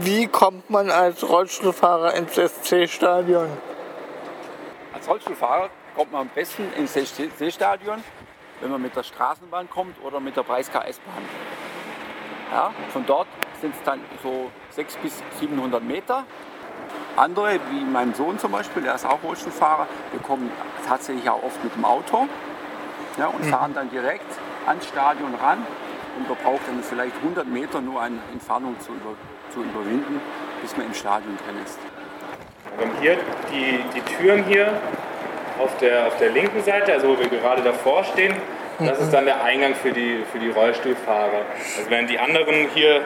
Wie kommt man als Rollstuhlfahrer ins SC-Stadion? Als Rollstuhlfahrer kommt man am besten ins SC-Stadion, wenn man mit der Straßenbahn kommt oder mit der Breisgau S-Bahn. Ja, von dort sind es dann so 600 bis 700 Meter. Andere, wie mein Sohn zum Beispiel, der ist auch Rollstuhlfahrer, wir kommen tatsächlich auch oft mit dem Auto ja, und fahren dann direkt ans Stadion ran und man braucht dann vielleicht 100 Meter nur eine Entfernung zu, über, zu überwinden, bis man im Stadion drin ist. Wir haben hier die, die Türen hier auf der, auf der linken Seite, also wo wir gerade davor stehen. Das ist dann der Eingang für die, für die Rollstuhlfahrer. Also wenn die anderen hier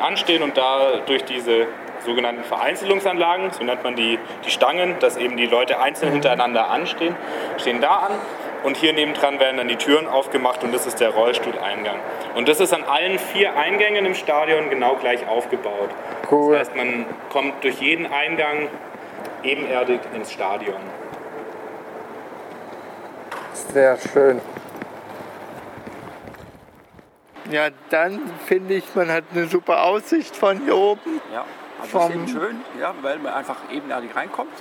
anstehen und da durch diese sogenannten Vereinzelungsanlagen, so nennt man die, die Stangen, dass eben die Leute einzeln hintereinander anstehen, stehen da an und hier nebendran werden dann die Türen aufgemacht und das ist der Rollstuhleingang. Und das ist an allen vier Eingängen im Stadion genau gleich aufgebaut. Cool. Das heißt, man kommt durch jeden Eingang ebenerdig ins Stadion. Sehr schön. Ja, dann finde ich, man hat eine super Aussicht von hier oben. Ja, also das ist eben schön, ja, weil man einfach ebenerdig reinkommt.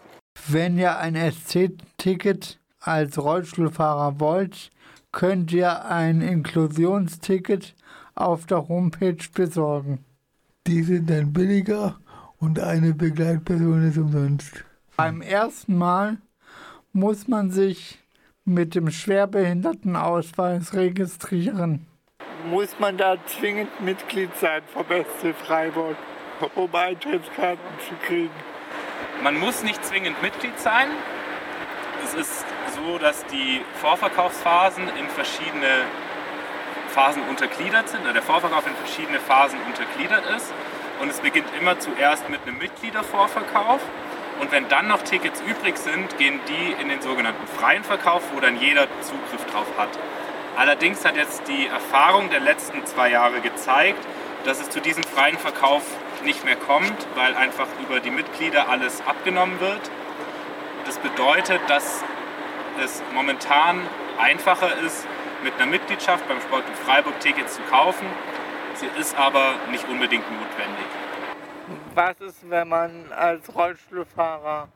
Wenn ihr ein SC-Ticket als Rollstuhlfahrer wollt, könnt ihr ein Inklusionsticket auf der Homepage besorgen. Die sind dann billiger und eine Begleitperson ist umsonst. Beim ersten Mal muss man sich mit dem Schwerbehindertenausweis registrieren. Muss man da zwingend Mitglied sein vom SC Freiburg, um Eintrittskarten zu kriegen? Man muss nicht zwingend Mitglied sein. Es ist so, dass die Vorverkaufsphasen in verschiedene Phasen untergliedert sind, oder der Vorverkauf in verschiedene Phasen untergliedert ist. Und es beginnt immer zuerst mit einem Mitgliedervorverkauf. Und wenn dann noch Tickets übrig sind, gehen die in den sogenannten freien Verkauf, wo dann jeder Zugriff drauf hat. Allerdings hat jetzt die Erfahrung der letzten zwei Jahre gezeigt, dass es zu diesem freien Verkauf nicht mehr kommt, weil einfach über die Mitglieder alles abgenommen wird. Das bedeutet, dass es momentan einfacher ist, mit einer Mitgliedschaft beim Sport in Freiburg Tickets zu kaufen. Sie ist aber nicht unbedingt notwendig. Was ist, wenn man als Rollstuhlfahrer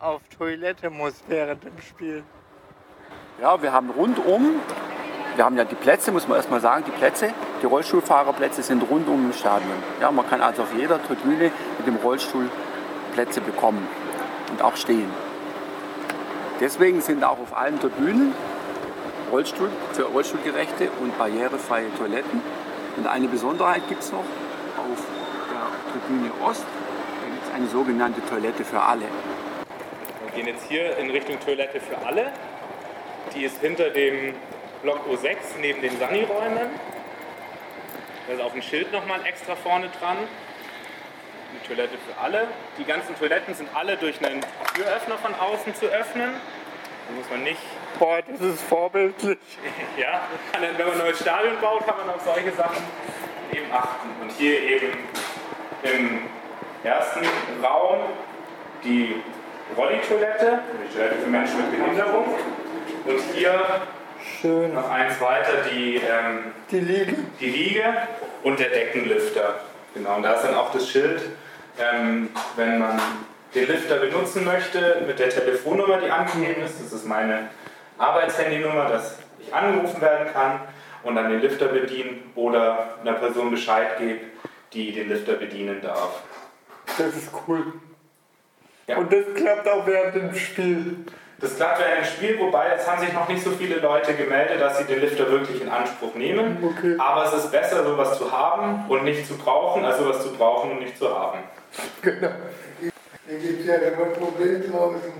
auf Toilette muss während dem Spiel? Ja, wir haben rundum, wir haben ja die Plätze, muss man erstmal sagen, die Plätze, die Rollstuhlfahrerplätze sind rundum im Stadion. Ja, man kann also auf jeder Tribüne mit dem Rollstuhl Plätze bekommen und auch stehen. Deswegen sind auch auf allen Tribünen Rollstuhl für Rollstuhlgerechte und barrierefreie Toiletten. Und eine Besonderheit gibt es noch auf der Tribüne Ost. Da gibt es eine sogenannte Toilette für alle. Wir gehen jetzt hier in Richtung Toilette für alle. Die ist hinter dem Block O6 neben den Sani-Räumen. Da ist auch ein Schild nochmal extra vorne dran. Eine Toilette für alle. Die ganzen Toiletten sind alle durch einen Türöffner von außen zu öffnen. Da muss man nicht Boah, das ist vorbildlich. Ja, dann, wenn man ein neues Stadion baut, kann man auf solche Sachen eben achten. Und hier eben im ersten Raum die Rolli-Toilette, die Toilette für Menschen mit Behinderung. Und hier Schön. noch eins weiter die, ähm, Die Liege. die Liege und der Deckenlifter. Genau, und da ist dann auch das Schild, ähm, wenn man den Lifter benutzen möchte, mit der Telefonnummer, die angegeben ist. Das ist meine Arbeitshandynummer, dass ich angerufen werden kann und dann den Lifter bedienen oder einer Person Bescheid gebe, die den Lifter bedienen darf. Das ist cool. Ja. Und das klappt auch während dem Spiel. Das klappt während dem Spiel, wobei es haben sich noch nicht so viele Leute gemeldet, dass sie den Lifter wirklich in Anspruch nehmen. Okay. Aber es ist besser, sowas zu haben und nicht zu brauchen, als sowas zu brauchen und nicht zu haben. Genau. Hier gibt es ja immer ein Problem draußen.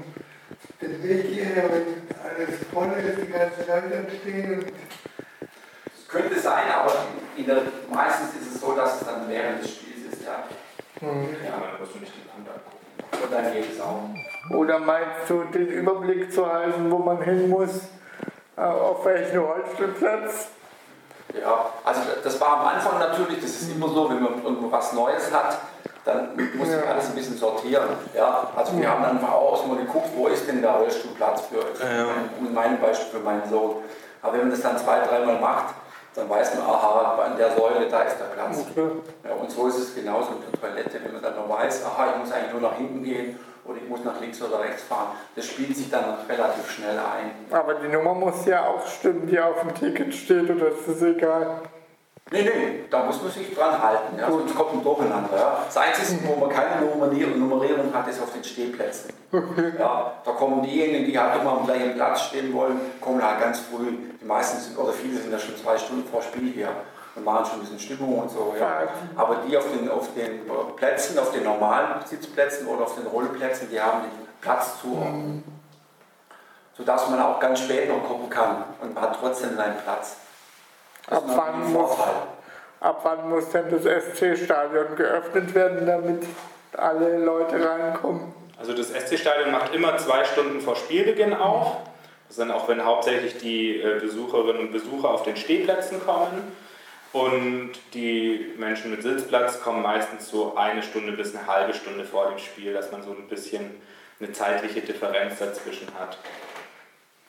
Den Weg hierher, wenn alles voll ist, die ganzen Leute stehen Es könnte sein, aber in der, meistens ist es so, dass es dann während des Spiels ist. Ja. Ja, aber dann musst du nicht die Hand angucken. Und dann geht es auch. Oder meinst du, den Überblick zu halten, wo man hin muss? Äh, Auf welchen Rollstuhlplatz? Ja, also das war am Anfang natürlich, das ist immer so, wenn man irgendwo was Neues hat, dann muss ich alles ein bisschen sortieren. Ja, also wir haben dann einfach auch mal geguckt, wo ist denn der Rollstuhlplatz für, in meinem Beispiel für meinen Sohn. Aber wenn man das dann zwei, dreimal macht, dann weiß man, aha, an der Säule, da ist der Platz. Ja, und so ist es genauso mit der Toilette, wenn man dann weiß, aha, ich muss eigentlich nur nach hinten gehen oder ich muss nach links oder rechts fahren. Das spielt sich dann relativ schnell ein. Aber die Nummer muss ja auch stimmen, die auf dem Ticket steht, oder ist das egal? Nee, nee, da muss man sich dran halten, ja, sonst kommt ein Durcheinander. Ja. Das Einzige, wo man keine Nummerierung hat, ist auf den Stehplätzen. Ja, da kommen diejenigen, die halt immer am gleichen Platz stehen wollen, kommen halt ganz früh. Die meisten sind, oder viele sind ja schon zwei Stunden vor Spiel hier und machen schon ein bisschen Stimmung und so. Ja. Aber die auf den, auf den Plätzen, auf den normalen Sitzplätzen oder auf den Rollplätzen, die haben den Platz zu. Mhm. Sodass man auch ganz spät noch gucken kann und hat trotzdem einen Platz. Ab wann, muss, ab wann muss denn das SC-Stadion geöffnet werden, damit alle Leute reinkommen? Also das SC-Stadion macht immer zwei Stunden vor Spielbeginn auf. Das ist dann auch, wenn hauptsächlich die äh, Besucherinnen und Besucher auf den Stehplätzen kommen. Und die Menschen mit Sitzplatz kommen meistens so eine Stunde bis eine halbe Stunde vor dem Spiel, dass man so ein bisschen eine zeitliche Differenz dazwischen hat.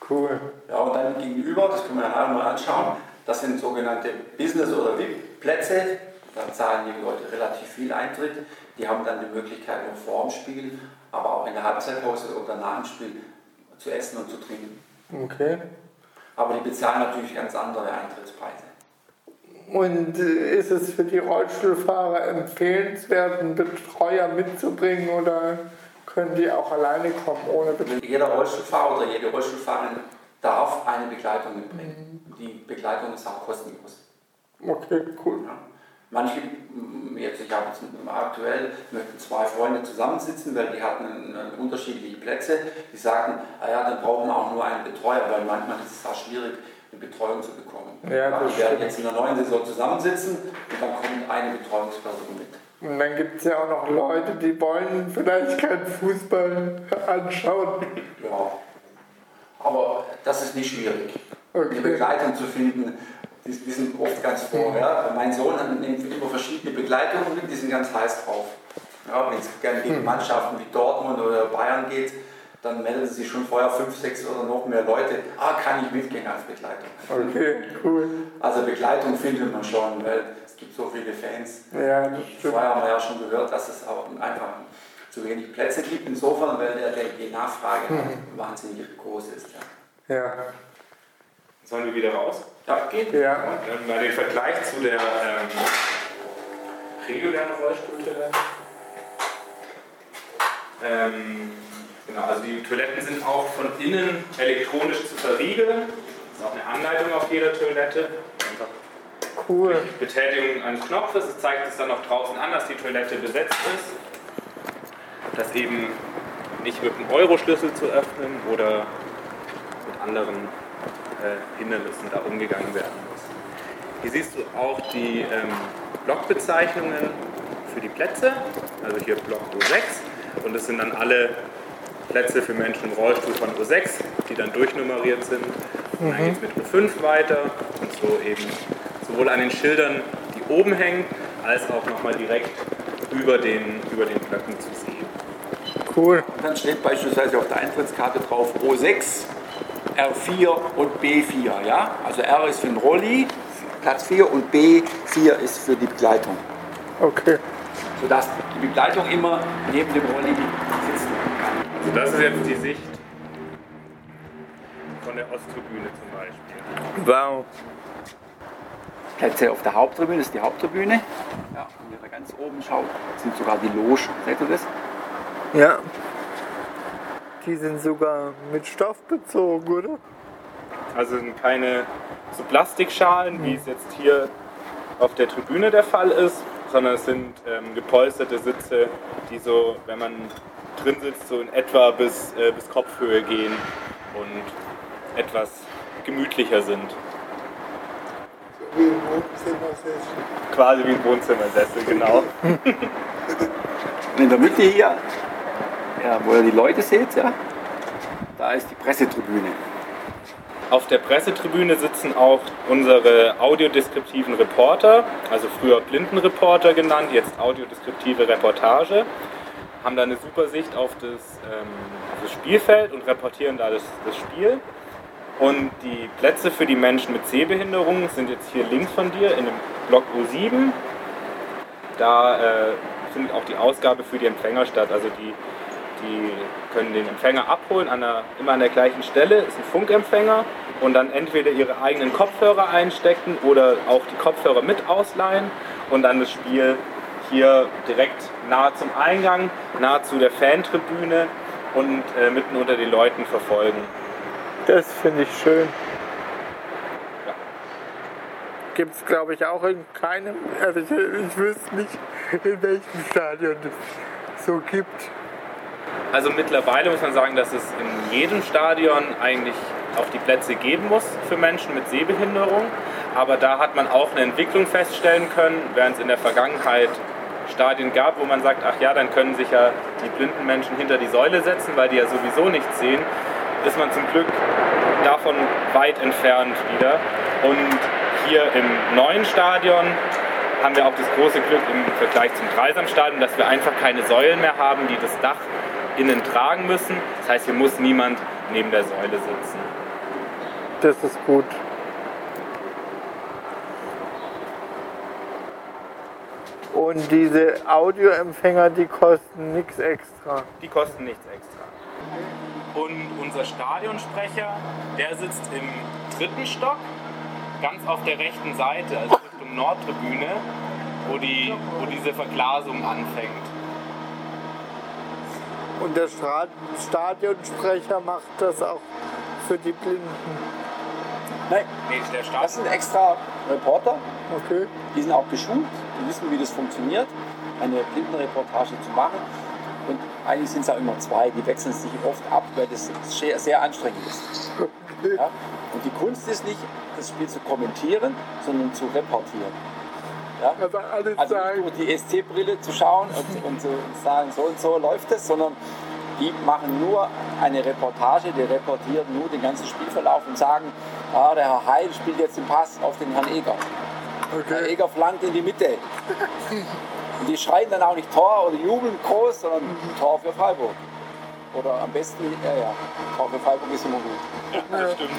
Cool. Ja, und dann gegenüber, das können wir ja mal anschauen, das sind sogenannte Business- oder VIP-Plätze. Da zahlen die Leute relativ viel Eintritt. Die haben dann die Möglichkeit, noch vor dem Spiel, aber auch in der Halbzeitpause oder nach dem Spiel zu essen und zu trinken. Okay. Aber die bezahlen natürlich ganz andere Eintrittspreise. Und äh, ist es für die Rollstuhlfahrer empfehlenswert, einen Betreuer mitzubringen oder können die auch alleine kommen ohne Betreuer? Jeder Rollstuhlfahrer oder jede Rollstuhlfahrerin darf eine Begleitung mitbringen. Mhm. Die Begleitung ist auch kostenlos. Okay, cool. Ja. Manche, jetzt, ich habe jetzt aktuell, möchten zwei Freunde zusammensitzen, weil die hatten unterschiedliche Plätze. Die sagten, ah ja, dann brauchen wir auch nur einen Betreuer, weil manchmal ist es auch schwierig, eine Betreuung zu bekommen. Ja, ja, wir werden jetzt in der neuen Saison zusammensitzen und dann kommt eine Betreuungsperson mit. Und dann gibt es ja auch noch Leute, die wollen vielleicht keinen Fußball anschauen. Ja, aber das ist nicht schwierig. Okay. Eine Begleitung zu finden, die, die sind oft ganz vor. Ja. Mein Sohn nimmt immer verschiedene Begleitungen mit, die sind ganz heiß drauf. Ja, Wenn es gerne gegen hm. Mannschaften wie Dortmund oder Bayern geht, dann melden sich schon vorher fünf, sechs oder noch mehr Leute, ah, kann ich mitgehen als Begleitung. Okay, cool. Also Begleitung findet man schon, weil es gibt so viele Fans. Ja, Vorher haben wir ja schon gehört, dass es auch einfach zu wenig Plätze gibt, insofern, weil der, der die Nachfrage mhm. wahnsinnig groß ist. Ja. ja. Sollen wir wieder raus? Ja, geht. Ja. Und mal den Vergleich zu der ähm, regulären Rollstuhltoilette. Ähm, genau, also die Toiletten sind auch von innen elektronisch zu verriegeln. Das ist auch eine Anleitung auf jeder Toilette. Einfach cool. Betätigung eines Knopfes. Es zeigt es dann auch draußen an, dass die Toilette besetzt ist das eben nicht mit einem Euro-Schlüssel zu öffnen oder mit anderen äh, Hindernissen da umgegangen werden muss. Hier siehst du auch die ähm, Blockbezeichnungen für die Plätze, also hier Block O6 und das sind dann alle Plätze für Menschen im Rollstuhl von O6, die dann durchnummeriert sind. Und dann geht es mit O5 weiter und so eben sowohl an den Schildern, die oben hängen, als auch nochmal direkt über den, über den Blöcken zu sehen. Cool. Und dann steht beispielsweise auf der Eintrittskarte drauf O6, R4 und B4. Ja? Also R ist für den Rolli, Platz 4 und B4 ist für die Begleitung. Okay. Sodass die Begleitung immer neben dem Rolli sitzen kann. Also das ist jetzt die Sicht von der Osttribüne zum Beispiel. Wow. Plätze auf der Haupttribüne, das ist die Haupttribüne. Ja, wenn ihr da ganz oben schaut, sind sogar die Logen. Seht ihr das? Ja. Die sind sogar mit Stoff bezogen, oder? Also sind keine so Plastikschalen, wie es jetzt hier auf der Tribüne der Fall ist, sondern es sind ähm, gepolsterte Sitze, die so, wenn man drin sitzt, so in etwa bis, äh, bis Kopfhöhe gehen und etwas gemütlicher sind. So wie ein Wohnzimmersessel. Quasi wie ein Wohnzimmersessel, genau. In der Mitte hier ja, wo ihr die Leute seht, ja, da ist die Pressetribüne. Auf der Pressetribüne sitzen auch unsere audiodeskriptiven Reporter, also früher Blindenreporter genannt, jetzt audiodeskriptive Reportage, haben da eine super Sicht auf das, ähm, das Spielfeld und reportieren da das, das, Spiel. Und die Plätze für die Menschen mit Sehbehinderungen sind jetzt hier links von dir in dem Block U7. Da äh, findet auch die Ausgabe für die Empfänger statt. Also die, die können den Empfänger abholen, an der, immer an der gleichen Stelle, ist ein Funkempfänger und dann entweder ihre eigenen Kopfhörer einstecken oder auch die Kopfhörer mit ausleihen und dann das Spiel hier direkt nahe zum Eingang, nahe zu der Fantribüne und äh, mitten unter den Leuten verfolgen. Das finde ich schön. Gibt es, glaube ich, auch in keinem, also ich, ich wüsste nicht, in welchem Stadion es so gibt. Also mittlerweile muss man sagen, dass es in jedem Stadion eigentlich auch die Plätze geben muss für Menschen mit Sehbehinderung. Aber da hat man auch eine Entwicklung feststellen können, während es in der Vergangenheit Stadien gab, wo man sagt, ach ja, dann können sich ja die blinden Menschen hinter die Säule setzen, weil die ja sowieso nichts sehen, ist man zum Glück davon weit entfernt wieder. Und hier im neuen Stadion haben wir auch das große Glück im Vergleich zum Dreisamstadion, dass wir einfach keine Säulen mehr haben, die das Dach innen tragen müssen. Das heißt, hier muss niemand neben der Säule sitzen. Das ist gut. Und diese Audioempfänger, die kosten nichts extra. Die kosten nichts extra. Und unser Stadionsprecher, der sitzt im dritten Stock, ganz auf der rechten Seite, also Richtung Nordtribüne, wo, die, wo diese Verglasung anfängt. Und der Stadionsprecher macht das auch für die Blinden. Nein, nee, der Stadion das sind extra Reporter. Okay. Die sind auch geschult, die wissen, wie das funktioniert, eine Blindenreportage zu machen. Und eigentlich sind es auch immer zwei, die wechseln sich oft ab, weil das sehr, sehr anstrengend ist. Ja? Und die Kunst ist nicht, das Spiel zu kommentieren, sondern zu reportieren. Ja? Also, also nicht nur die ST-Brille zu schauen und, und zu sagen, so und so läuft es, sondern die machen nur eine Reportage, die reportieren nur den ganzen Spielverlauf und sagen, ah, der Herr Heil spielt jetzt den Pass auf den Herrn Eger. Okay. Herr Eger flankt in die Mitte. Und die schreien dann auch nicht Tor oder jubeln groß, sondern Tor für Freiburg. Oder am besten, ja, ja, Tor für Freiburg ist immer gut. Ja, das stimmt.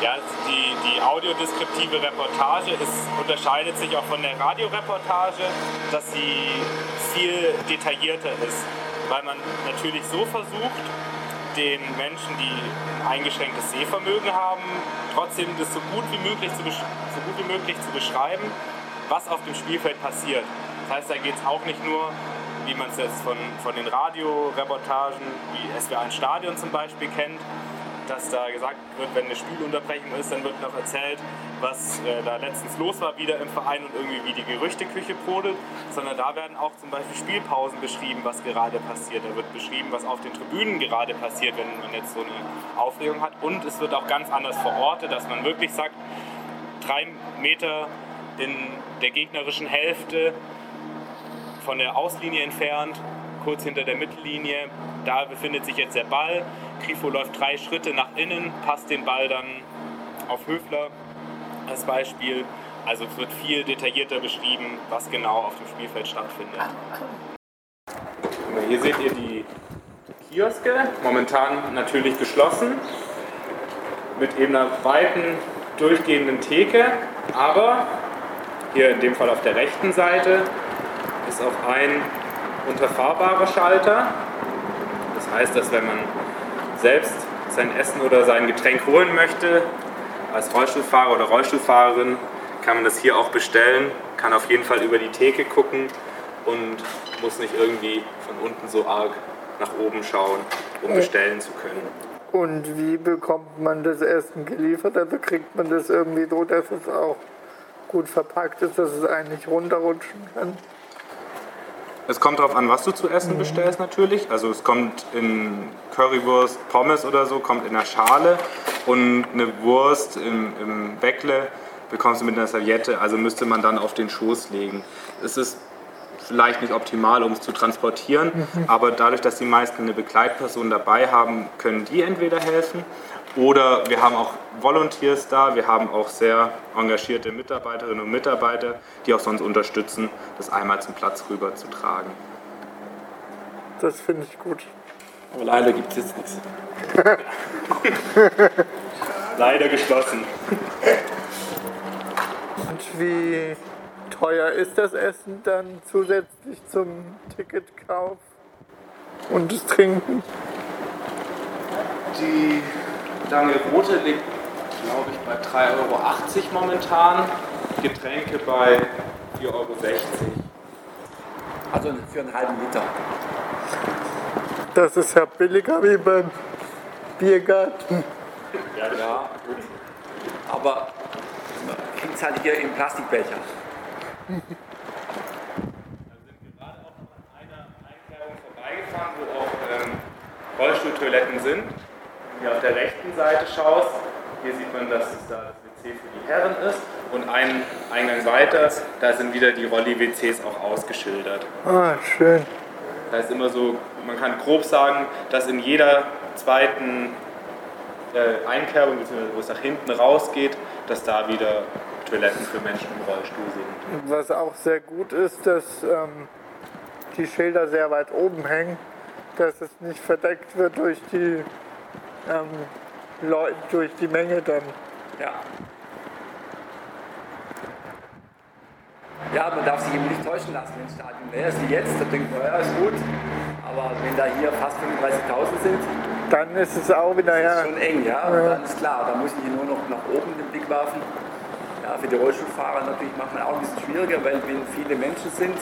Ja, die, die audiodeskriptive Reportage ist, unterscheidet sich auch von der Radioreportage, dass sie viel detaillierter ist, weil man natürlich so versucht, den Menschen, die ein eingeschränktes Sehvermögen haben, trotzdem das so gut wie möglich zu, so gut wie möglich zu beschreiben, was auf dem Spielfeld passiert. Das heißt, da geht es auch nicht nur, wie man es jetzt von, von den Radioreportagen wie SWR 1 Stadion zum Beispiel kennt, dass da gesagt wird, wenn eine Spielunterbrechung ist, dann wird noch erzählt, was äh, da letztens los war wieder im Verein und irgendwie wie die Gerüchteküche brodelt, sondern da werden auch zum Beispiel Spielpausen beschrieben, was gerade passiert. Da wird beschrieben, was auf den Tribünen gerade passiert, wenn man jetzt so eine Aufregung hat. Und es wird auch ganz anders verortet, dass man wirklich sagt, drei Meter in der gegnerischen Hälfte von der Auslinie entfernt, kurz hinter der Mittellinie, da befindet sich jetzt der Ball. Grifo läuft drei Schritte nach innen, passt den Ball dann auf Höfler als Beispiel. Also es wird viel detaillierter beschrieben, was genau auf dem Spielfeld stattfindet. Hier seht ihr die Kioske, momentan natürlich geschlossen, mit eben einer weiten durchgehenden Theke, aber hier in dem Fall auf der rechten Seite ist auch ein unterfahrbarer Schalter. Das heißt, dass wenn man selbst sein Essen oder sein Getränk holen möchte, als Rollstuhlfahrer oder Rollstuhlfahrerin, kann man das hier auch bestellen, kann auf jeden Fall über die Theke gucken und muss nicht irgendwie von unten so arg nach oben schauen, um bestellen zu können. Und wie bekommt man das Essen geliefert? Also kriegt man das irgendwie so, dass es auch gut verpackt ist, dass es eigentlich runterrutschen kann? Es kommt darauf an, was du zu essen bestellst natürlich. Also es kommt in Currywurst, Pommes oder so, kommt in der Schale und eine Wurst im, im Bäckle bekommst du mit einer Serviette, also müsste man dann auf den Schoß legen. Es ist vielleicht nicht optimal, um es zu transportieren, mhm. aber dadurch, dass die meisten eine Begleitperson dabei haben, können die entweder helfen oder wir haben auch Volunteers da, wir haben auch sehr engagierte Mitarbeiterinnen und Mitarbeiter, die auch sonst unterstützen, das einmal zum Platz rüber zu tragen. Das finde ich gut. Aber leider gibt es jetzt nichts. leider geschlossen. Und wie teuer ist das Essen dann zusätzlich zum Ticketkauf und das Trinken? Die lange rote liegt, glaube ich, bei 3,80 Euro momentan. Getränke bei 4,60 Euro. Also für einen halben Liter. Das ist ja billiger wie beim Biergarten. Ja, Ja, gut. Aber man kriegt es halt hier im Plastikbecher. Wir sind gerade auch noch an einer Einkerbung vorbeigefahren, wo auch ähm, Rollstuhltoiletten sind. Wenn du hier auf der rechten Seite schaust, hier sieht man, dass es da das WC für die Herren ist. Und einen Eingang weiter, da sind wieder die Rolli-WCs auch ausgeschildert. Ah, schön. Da ist immer so, man kann grob sagen, dass in jeder zweiten äh, Einkerbung, beziehungsweise wo es nach hinten rausgeht, dass da wieder Toiletten für Menschen im Rollstuhl sind. Was auch sehr gut ist, dass ähm, die Schilder sehr weit oben hängen, dass es nicht verdeckt wird durch die, ähm, durch die Menge dann. Ja. Ja, man darf sich eben nicht täuschen lassen, das Stadion ist wie jetzt, da denkt man, ja, ist gut. Aber wenn da hier fast 35.000 sind, Dann ist es auch wieder, ist ja, schon eng, ja. Und dann ist klar, da muss ich nur noch nach oben den Blick werfen. Ja, für die Rollstuhlfahrer natürlich manchmal auch ein bisschen schwieriger, weil wenn viele Menschen sind,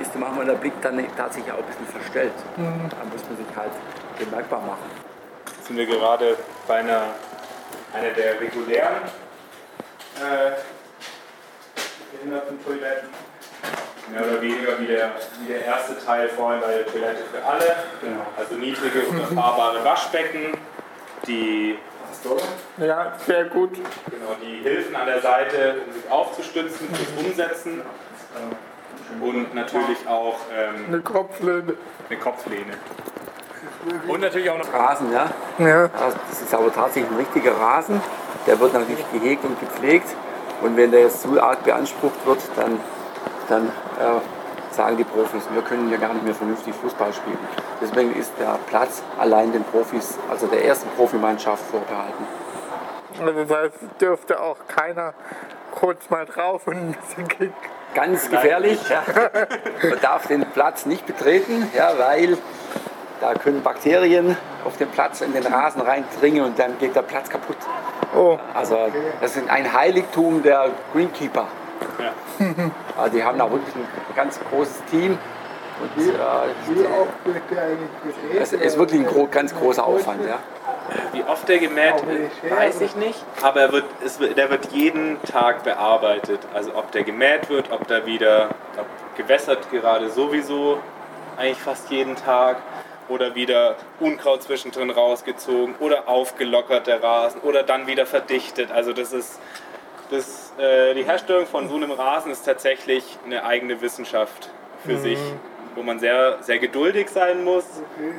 ist manchmal der Blick dann tatsächlich auch ein bisschen verstellt. Da muss man sich halt bemerkbar machen. Jetzt sind wir gerade bei einer, einer der regulären äh, Behindertentoiletten. Mehr oder weniger wie der, wie der erste Teil vorhin bei der Toilette für alle. Also niedrige, unterfahrbare Waschbecken, die, ja, sehr gut. genau, die Hilfen an der Seite, um sich aufzustützen, fürs Umsetzen. Und natürlich auch ähm, Eine Kopflöhne. eine Kopflehne. Und natürlich auch noch Rasen, ja. Ja, Also das ist aber tatsächlich ein richtiger Rasen. Der wird natürlich gehegt und gepflegt. Und wenn der jetzt zu arg beansprucht wird, dann, dann äh, sagen die Profis, wir können hier gar nicht mehr vernünftig Fußball spielen. Deswegen ist der Platz allein den Profis, also der ersten Profimannschaft vorbehalten. also das heißt, dürfte auch keiner kurz mal drauf und ein bisschen kicken. Ganz gefährlich. Ja. Man darf den Platz nicht betreten, ja, weil da können Bakterien auf den Platz in den Rasen reindringen und dann geht der Platz kaputt. Oh, Also das ist ein Heiligtum der Greenkeeper. Ja. Also die haben da wirklich ein ganz großes Team. Und äh, Wie oft wird der eigentlich gedreht? es ist wirklich ein gro ganz großer Aufwand. Ja. Wie oft der gemäht wird, weiß ich nicht. Aber er wird, es, der wird jeden Tag bearbeitet. Also ob der gemäht wird, ob da wieder ob gewässert gerade sowieso eigentlich fast jeden Tag. Oder wieder Unkraut zwischendrin rausgezogen oder aufgelockert der Rasen oder dann wieder verdichtet. Also das ist das, äh, die Herstellung von so einem Rasen ist tatsächlich eine eigene Wissenschaft für sich, wo man sehr, sehr geduldig sein muss,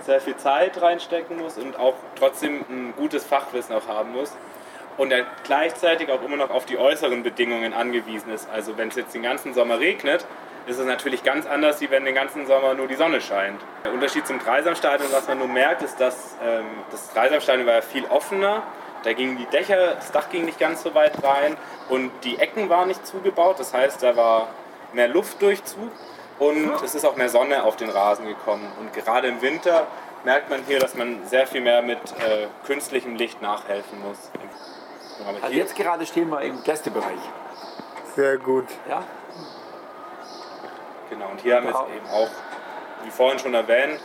sehr viel Zeit reinstecken muss und auch trotzdem ein gutes Fachwissen auch haben muss. Und er gleichzeitig auch immer noch auf die äußeren Bedingungen angewiesen ist. Also wenn es jetzt den ganzen Sommer regnet, ist es natürlich ganz anders, wie wenn den ganzen Sommer nur die Sonne scheint. Der Unterschied zum Dreisamstadion, was man nur merkt, ist, dass ähm, das Dreisamstadion war ja viel offener. Da gingen die Dächer, das Dach ging nicht ganz so weit rein und die Ecken waren nicht zugebaut. Das heißt, da war mehr Luftdurchzug und es ist auch mehr Sonne auf den Rasen gekommen. Und gerade im Winter merkt man hier, dass man sehr viel mehr mit äh, künstlichem Licht nachhelfen muss. Aber Also jetzt gerade stehen wir im Gästebereich. sehr gut. Ja? Genau, und hier haben wir es eben auch, wie vorhin schon erwähnt,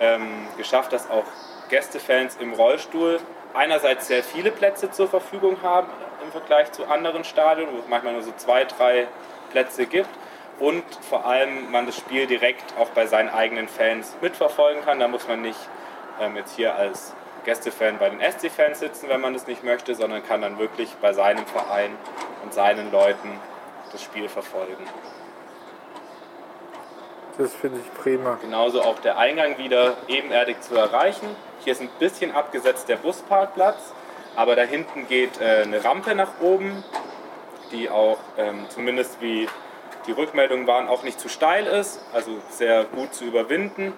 ähm, geschafft, dass auch Gästefans im Rollstuhl einerseits sehr viele Plätze zur Verfügung haben im Vergleich zu anderen Stadien, wo es manchmal nur so zwei, drei Plätze gibt. Und vor allem man das Spiel direkt auch bei seinen eigenen Fans mitverfolgen kann. Da muss man nicht ähm, jetzt hier als Gästefan bei den SC-Fans sitzen, wenn man das nicht möchte, sondern kann dann wirklich bei seinem Verein und seinen Leuten das Spiel verfolgen. Das finde ich prima. Genauso auch der Eingang wieder ebenerdig zu erreichen. Hier ist ein bisschen abgesetzt der Busparkplatz, aber da hinten geht äh, eine Rampe nach oben, die auch ähm, zumindest wie die Rückmeldungen waren auch nicht zu steil ist, also sehr gut zu überwinden,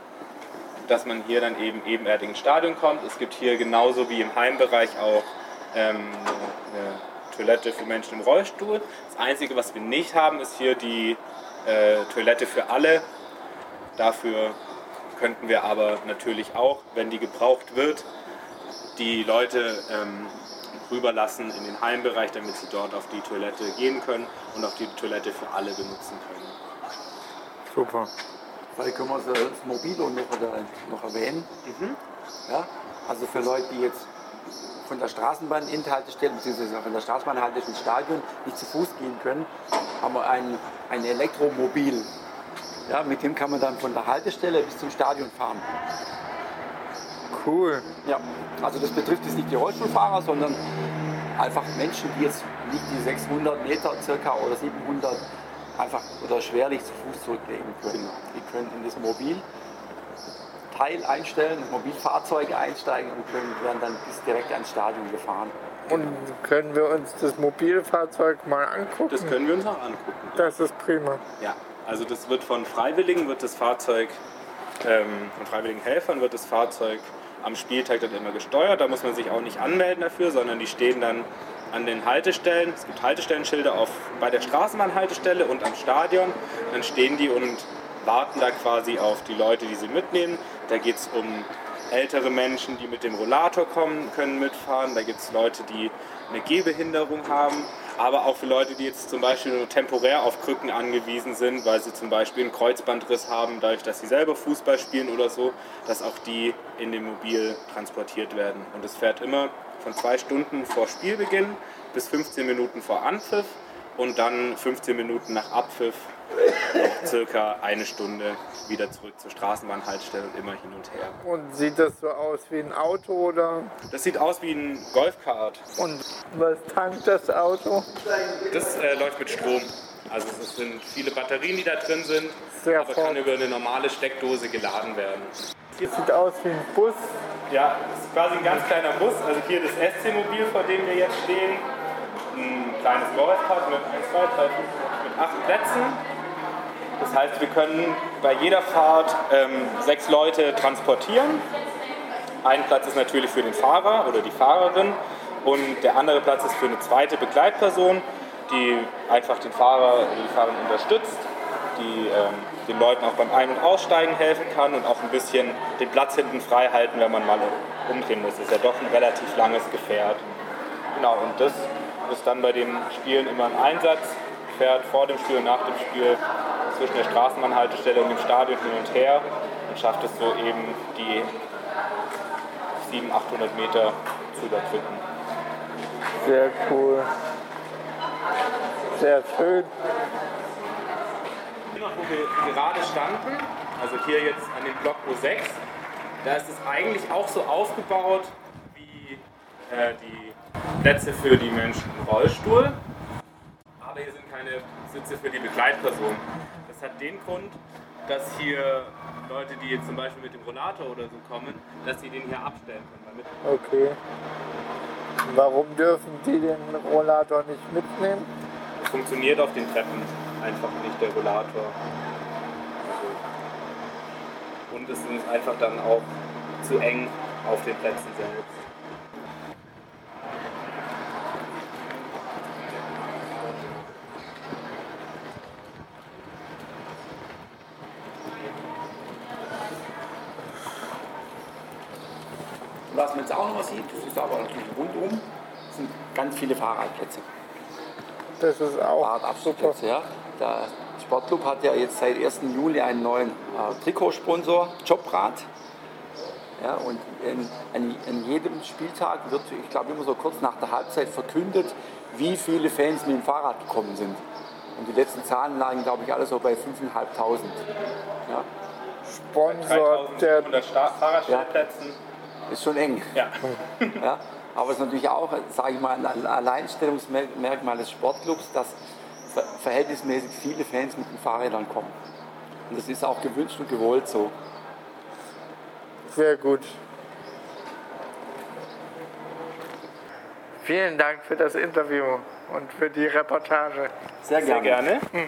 dass man hier dann eben ebenerdig ins Stadion kommt. Es gibt hier genauso wie im Heimbereich auch ähm, eine Toilette für Menschen im Rollstuhl. Das Einzige, was wir nicht haben, ist hier die äh, Toilette für alle. Dafür könnten wir aber natürlich auch, wenn die gebraucht wird, die Leute ähm, rüberlassen in den Heimbereich, damit sie dort auf die Toilette gehen können und auch die Toilette für alle benutzen können. Super. Vielleicht können wir das Mobilo noch, noch erwähnen. Mhm. Ja? Also für Leute, die jetzt von der Straßenbahn-Endhaltestelle bzw. von der Straßenbahnhaltestelle ins Stadion nicht zu Fuß gehen können, haben wir ein, ein Elektromobil. Ja, mit dem kann man dann von der Haltestelle bis zum Stadion fahren. Cool. Ja, also das betrifft jetzt nicht die Rollstuhlfahrer, sondern einfach Menschen, die jetzt nicht die 600 Meter circa oder 700 einfach oder schwerlich zu Fuß zurücklegen können. Die können in das Mobil Teil einstellen, das Mobilfahrzeug einsteigen und können, werden dann bis direkt ans Stadion gefahren. Und können wir uns das Mobilfahrzeug mal angucken? Das können wir uns auch angucken. Das ist prima. Ja, also das wird von Freiwilligen, wird das Fahrzeug, ähm, von freiwilligen Helfern wird das Fahrzeug am Spieltag dann immer gesteuert. Da muss man sich auch nicht anmelden dafür, sondern die stehen dann an den Haltestellen. Es gibt Haltestellenschilder auf, bei der Straßenbahnhaltestelle und am Stadion. Dann stehen die und warten da quasi auf die Leute, die sie mitnehmen. Da geht es um ältere Menschen, die mit dem Rollator kommen, können mitfahren. Da gibt es Leute, die eine Gehbehinderung haben. Aber auch für Leute, die jetzt zum Beispiel nur temporär auf Krücken angewiesen sind, weil sie zum Beispiel einen Kreuzbandriss haben, dadurch, dass sie selber Fußball spielen oder so, dass auch die in dem Mobil transportiert werden. Und es fährt immer von zwei Stunden vor Spielbeginn bis 15 Minuten vor Anpfiff und dann 15 Minuten nach Abpfiff circa eine Stunde wieder zurück zur Straßenbahnhaltestelle und immer hin und her. Und sieht das so aus wie ein Auto oder? Das sieht aus wie ein Golfkart. Und was tankt das Auto? Das äh, läuft mit Strom. Also es sind viele Batterien, die da drin sind, Sehr aber fort. kann über eine normale Steckdose geladen werden. Das sieht aus wie ein Bus. Ja, das ist quasi ein ganz kleiner Bus. Also hier das SC-Mobil, vor dem wir jetzt stehen. Ein kleines Golfkart mit 1, 2, 3, 4, mit acht Plätzen. Das heißt, wir können bei jeder Fahrt ähm, sechs Leute transportieren. Ein Platz ist natürlich für den Fahrer oder die Fahrerin und der andere Platz ist für eine zweite Begleitperson, die einfach den Fahrer oder die Fahrerin unterstützt, die ähm, den Leuten auch beim Ein- und Aussteigen helfen kann und auch ein bisschen den Platz hinten frei halten, wenn man mal umdrehen muss. Das ist ja doch ein relativ langes Gefährt. Genau, und das ist dann bei den Spielen immer ein Einsatz, fährt vor dem Spiel und nach dem Spiel zwischen der Straßenbahnhaltestelle und dem Stadion hin und her und schafft es so eben die 700, 800 Meter zu überbrücken. Sehr cool. Sehr schön. Hier noch, wo wir gerade standen, also hier jetzt an dem Block O6, da ist es eigentlich auch so aufgebaut wie äh, die Plätze für die Menschen im Rollstuhl. Aber hier sind keine Sitze für die Begleitperson. Das hat den Grund, dass hier Leute, die jetzt zum Beispiel mit dem Rollator oder so kommen, dass sie den hier abstellen können. Okay. Warum dürfen die den Rollator nicht mitnehmen? funktioniert auf den Treppen einfach nicht der Rollator. Und es ist einfach dann auch zu eng auf den Plätzen selbst. Und was man jetzt auch noch sieht, das ist aber natürlich rundum, sind ganz viele Fahrradplätze. Das ist auch super. Fahrradabstellplätze. Ja. Der Sportclub hat ja jetzt seit 1. Juli einen neuen äh, Trikotsponsor, Jobrad. Ja, und in, an, an jedem Spieltag wird, ich glaube immer so kurz nach der Halbzeit verkündet, wie viele Fans mit dem Fahrrad gekommen sind. Und die letzten Zahlen lagen, glaube ich, alle so bei 5.500. Ja, Sponsor der 3700 Sta- Fahrradstellplätzen. ist schon eng. Ja. Ja, aber es ist natürlich auch, sage ich mal, ein Alleinstellungsmerkmal des Sportclubs, dass ver verhältnismäßig viele Fans mit den Fahrrädern kommen. Und das ist auch gewünscht und gewollt so. Sehr gut. Vielen Dank für das Interview und für die Reportage. Sehr Sehr gerne. gerne.